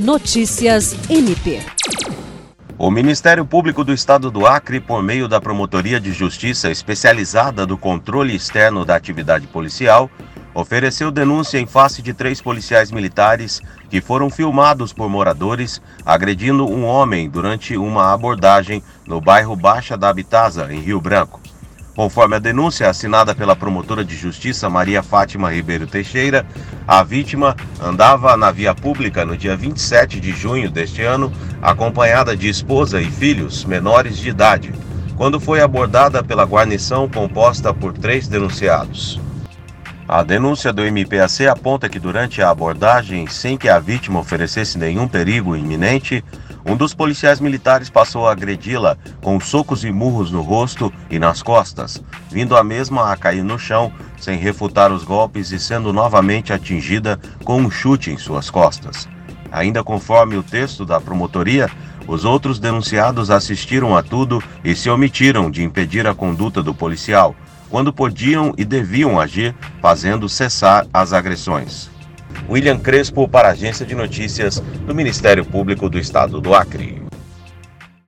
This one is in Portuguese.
Notícias MP. O Ministério Público do Estado do Acre, por meio da Promotoria de Justiça especializada do controle externo da atividade policial, ofereceu denúncia em face de três policiais militares que foram filmados por moradores agredindo um homem durante uma abordagem no bairro Baixa da Habitaza, em Rio Branco. Conforme a denúncia assinada pela promotora de justiça Maria Fátima Ribeiro Teixeira, a vítima andava na via pública no dia 27 de junho deste ano, acompanhada de esposa e filhos menores de idade, quando foi abordada pela guarnição composta por três denunciados. A denúncia do MPAC aponta que durante a abordagem, sem que a vítima oferecesse nenhum perigo iminente, um dos policiais militares passou a agredi-la com socos e murros no rosto e nas costas, vindo a mesma a cair no chão sem refutar os golpes e sendo novamente atingida com um chute em suas costas. Ainda conforme o texto da promotoria, os outros denunciados assistiram a tudo e se omitiram de impedir a conduta do policial, quando podiam e deviam agir, fazendo cessar as agressões. William Crespo para a Agência de Notícias do Ministério Público do Estado do Acre.